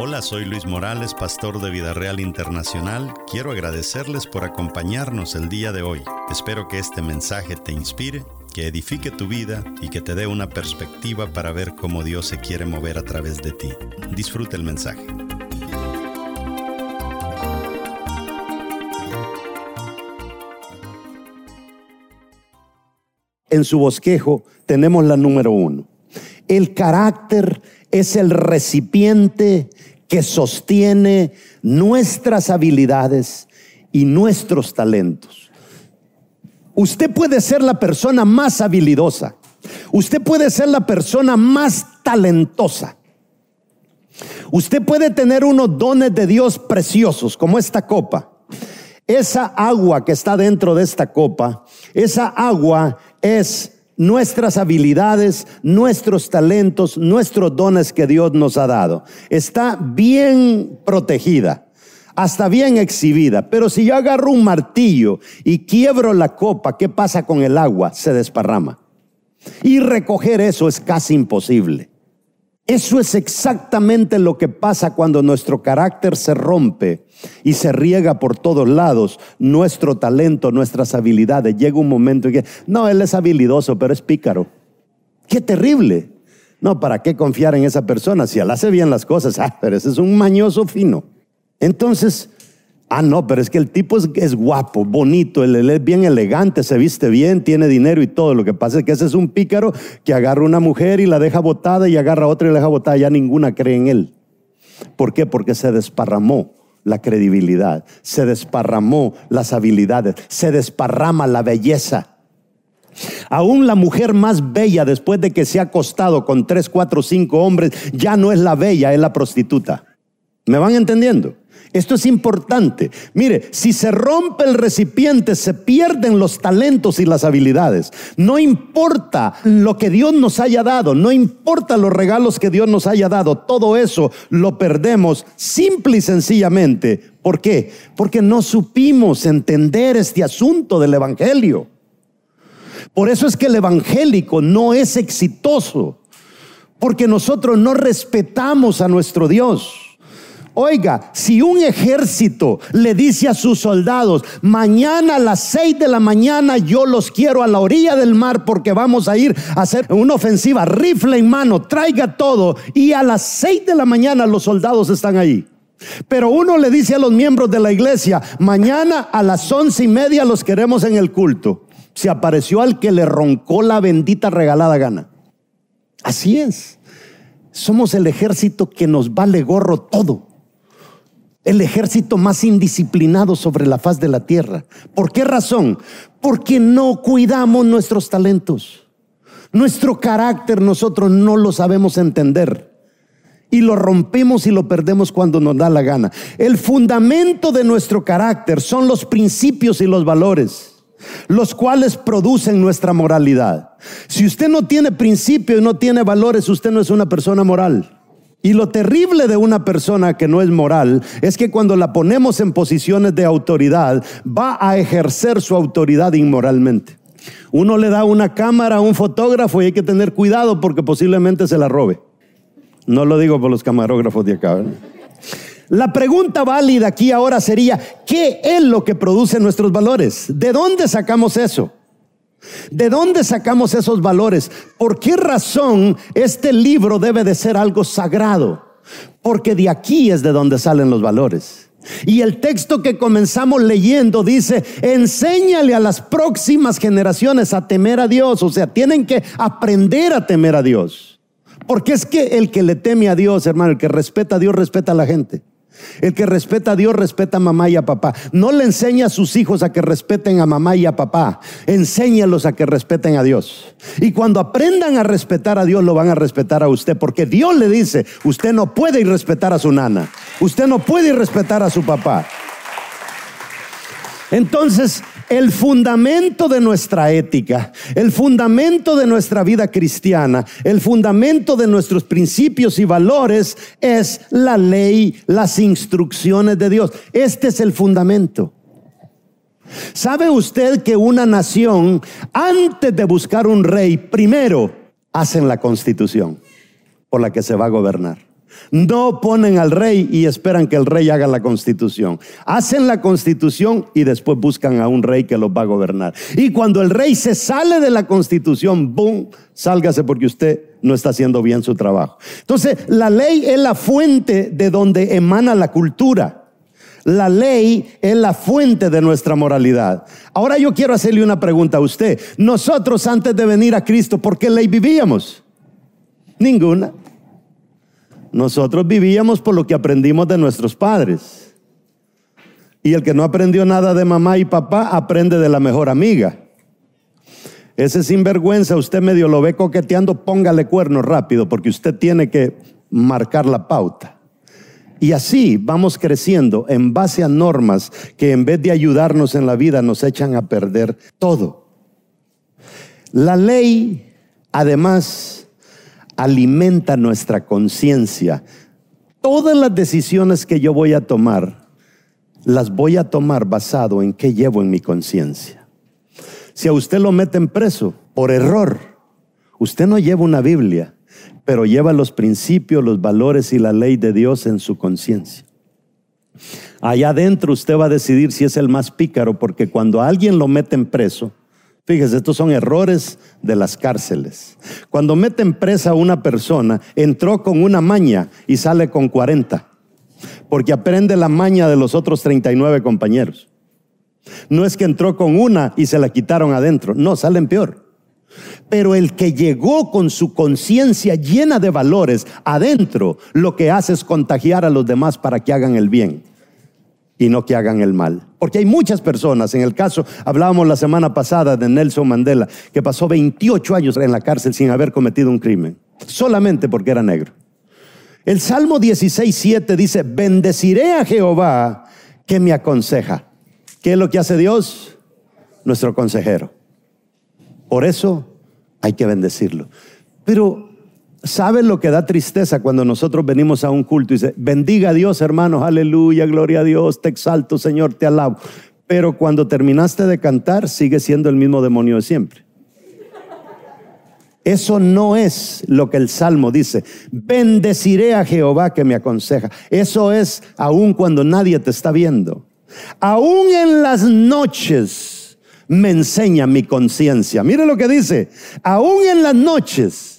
Hola, soy Luis Morales, pastor de Vida Real Internacional. Quiero agradecerles por acompañarnos el día de hoy. Espero que este mensaje te inspire, que edifique tu vida y que te dé una perspectiva para ver cómo Dios se quiere mover a través de ti. Disfruta el mensaje. En su bosquejo tenemos la número uno. El carácter es el recipiente que sostiene nuestras habilidades y nuestros talentos. Usted puede ser la persona más habilidosa. Usted puede ser la persona más talentosa. Usted puede tener unos dones de Dios preciosos, como esta copa. Esa agua que está dentro de esta copa, esa agua es nuestras habilidades, nuestros talentos, nuestros dones que Dios nos ha dado. Está bien protegida, hasta bien exhibida. Pero si yo agarro un martillo y quiebro la copa, ¿qué pasa con el agua? Se desparrama. Y recoger eso es casi imposible. Eso es exactamente lo que pasa cuando nuestro carácter se rompe y se riega por todos lados. Nuestro talento, nuestras habilidades. Llega un momento en que, no, él es habilidoso, pero es pícaro. Qué terrible. No, ¿para qué confiar en esa persona? Si él hace bien las cosas, ah, pero ese es un mañoso fino. Entonces, Ah, no, pero es que el tipo es, guapo, bonito, él, es bien elegante, se viste bien, tiene dinero y todo. Lo que pasa es que ese es un pícaro que agarra una mujer y la deja botada y agarra a otra y la deja botada. Ya ninguna cree en él. ¿Por qué? Porque se desparramó la credibilidad, se desparramó las habilidades, se desparrama la belleza. Aún la mujer más bella después de que se ha acostado con tres, cuatro, cinco hombres, ya no es la bella, es la prostituta. ¿Me van entendiendo? Esto es importante. Mire, si se rompe el recipiente, se pierden los talentos y las habilidades. No importa lo que Dios nos haya dado, no importa los regalos que Dios nos haya dado, todo eso lo perdemos simple y sencillamente. ¿Por qué? Porque no supimos entender este asunto del Evangelio. Por eso es que el evangélico no es exitoso, porque nosotros no respetamos a nuestro Dios. Oiga, si un ejército le dice a sus soldados, mañana a las seis de la mañana yo los quiero a la orilla del mar porque vamos a ir a hacer una ofensiva, rifle en mano, traiga todo, y a las seis de la mañana los soldados están ahí. Pero uno le dice a los miembros de la iglesia, mañana a las once y media los queremos en el culto. Se apareció al que le roncó la bendita regalada gana. Así es. Somos el ejército que nos vale gorro todo el ejército más indisciplinado sobre la faz de la tierra. ¿Por qué razón? Porque no cuidamos nuestros talentos. Nuestro carácter nosotros no lo sabemos entender. Y lo rompemos y lo perdemos cuando nos da la gana. El fundamento de nuestro carácter son los principios y los valores los cuales producen nuestra moralidad. Si usted no tiene principios y no tiene valores, usted no es una persona moral. Y lo terrible de una persona que no es moral es que cuando la ponemos en posiciones de autoridad, va a ejercer su autoridad inmoralmente. Uno le da una cámara a un fotógrafo y hay que tener cuidado porque posiblemente se la robe. No lo digo por los camarógrafos de acá. La pregunta válida aquí ahora sería, ¿qué es lo que produce nuestros valores? ¿De dónde sacamos eso? ¿De dónde sacamos esos valores? ¿Por qué razón este libro debe de ser algo sagrado? Porque de aquí es de donde salen los valores. Y el texto que comenzamos leyendo dice, enséñale a las próximas generaciones a temer a Dios. O sea, tienen que aprender a temer a Dios. Porque es que el que le teme a Dios, hermano, el que respeta a Dios, respeta a la gente. El que respeta a Dios respeta a mamá y a papá. No le enseña a sus hijos a que respeten a mamá y a papá. Enséñalos a que respeten a Dios. Y cuando aprendan a respetar a Dios, lo van a respetar a usted. Porque Dios le dice, usted no puede ir respetar a su nana. Usted no puede ir respetar a su papá. Entonces, el fundamento de nuestra ética, el fundamento de nuestra vida cristiana, el fundamento de nuestros principios y valores es la ley, las instrucciones de Dios. Este es el fundamento. ¿Sabe usted que una nación, antes de buscar un rey, primero hacen la constitución por la que se va a gobernar? No ponen al rey y esperan que el rey haga la constitución. Hacen la constitución y después buscan a un rey que los va a gobernar. Y cuando el rey se sale de la constitución, ¡boom! Sálgase porque usted no está haciendo bien su trabajo. Entonces, la ley es la fuente de donde emana la cultura. La ley es la fuente de nuestra moralidad. Ahora yo quiero hacerle una pregunta a usted. Nosotros antes de venir a Cristo, ¿por qué ley vivíamos? Ninguna. Nosotros vivíamos por lo que aprendimos de nuestros padres. Y el que no aprendió nada de mamá y papá aprende de la mejor amiga. Ese sinvergüenza, usted medio lo ve coqueteando, póngale cuerno rápido, porque usted tiene que marcar la pauta. Y así vamos creciendo en base a normas que en vez de ayudarnos en la vida nos echan a perder todo. La ley, además, alimenta nuestra conciencia. Todas las decisiones que yo voy a tomar, las voy a tomar basado en qué llevo en mi conciencia. Si a usted lo meten preso por error, usted no lleva una Biblia, pero lleva los principios, los valores y la ley de Dios en su conciencia. Allá adentro usted va a decidir si es el más pícaro, porque cuando alguien lo meten preso, Fíjese, estos son errores de las cárceles. Cuando meten presa a una persona, entró con una maña y sale con 40, porque aprende la maña de los otros 39 compañeros. No es que entró con una y se la quitaron adentro, no, salen peor. Pero el que llegó con su conciencia llena de valores adentro, lo que hace es contagiar a los demás para que hagan el bien y no que hagan el mal. Porque hay muchas personas, en el caso, hablábamos la semana pasada de Nelson Mandela, que pasó 28 años en la cárcel sin haber cometido un crimen, solamente porque era negro. El Salmo 16, 7 dice, bendeciré a Jehová que me aconseja. ¿Qué es lo que hace Dios? Nuestro consejero. Por eso hay que bendecirlo. Pero ¿Saben lo que da tristeza cuando nosotros venimos a un culto y dice, bendiga a Dios hermanos, aleluya, gloria a Dios, te exalto Señor, te alabo? Pero cuando terminaste de cantar, sigue siendo el mismo demonio de siempre. Eso no es lo que el Salmo dice. Bendeciré a Jehová que me aconseja. Eso es aún cuando nadie te está viendo. Aún en las noches me enseña mi conciencia. Mire lo que dice. Aún en las noches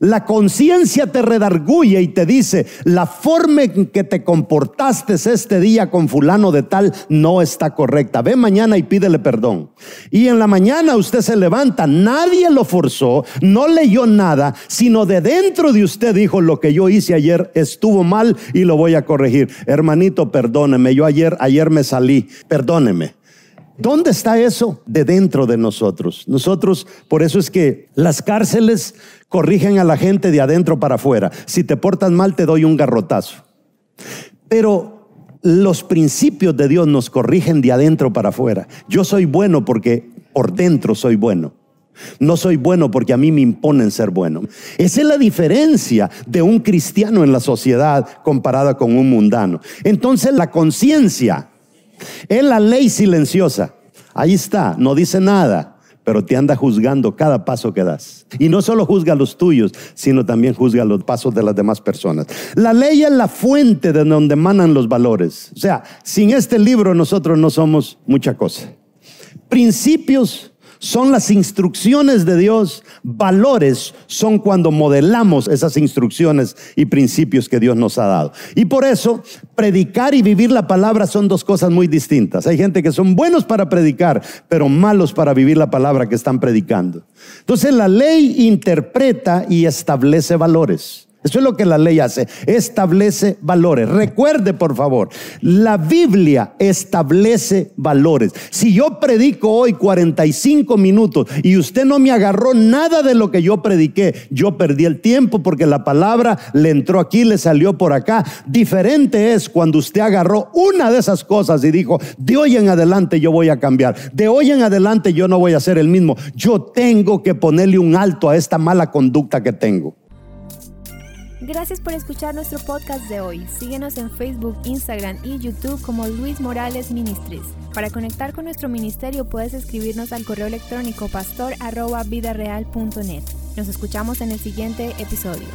la conciencia te redarguye y te dice, la forma en que te comportaste este día con fulano de tal no está correcta. Ve mañana y pídele perdón. Y en la mañana usted se levanta, nadie lo forzó, no leyó nada, sino de dentro de usted dijo, lo que yo hice ayer estuvo mal y lo voy a corregir. Hermanito, perdóneme, yo ayer, ayer me salí, perdóneme. ¿Dónde está eso? De dentro de nosotros. Nosotros, por eso es que las cárceles corrigen a la gente de adentro para afuera. Si te portas mal, te doy un garrotazo. Pero los principios de Dios nos corrigen de adentro para afuera. Yo soy bueno porque por dentro soy bueno. No soy bueno porque a mí me imponen ser bueno. Esa es la diferencia de un cristiano en la sociedad comparada con un mundano. Entonces la conciencia es la ley silenciosa. Ahí está, no dice nada, pero te anda juzgando cada paso que das. Y no solo juzga los tuyos, sino también juzga los pasos de las demás personas. La ley es la fuente de donde emanan los valores. O sea, sin este libro nosotros no somos mucha cosa. Principios son las instrucciones de Dios, valores son cuando modelamos esas instrucciones y principios que Dios nos ha dado. Y por eso, predicar y vivir la palabra son dos cosas muy distintas. Hay gente que son buenos para predicar, pero malos para vivir la palabra que están predicando. Entonces la ley interpreta y establece valores. Eso es lo que la ley hace, establece valores. Recuerde, por favor, la Biblia establece valores. Si yo predico hoy 45 minutos y usted no me agarró nada de lo que yo prediqué, yo perdí el tiempo porque la palabra le entró aquí, le salió por acá. Diferente es cuando usted agarró una de esas cosas y dijo, de hoy en adelante yo voy a cambiar, de hoy en adelante yo no voy a ser el mismo, yo tengo que ponerle un alto a esta mala conducta que tengo. Gracias por escuchar nuestro podcast de hoy. Síguenos en Facebook, Instagram y YouTube como Luis Morales Ministries. Para conectar con nuestro ministerio puedes escribirnos al correo electrónico pastor.vidareal.net. Nos escuchamos en el siguiente episodio.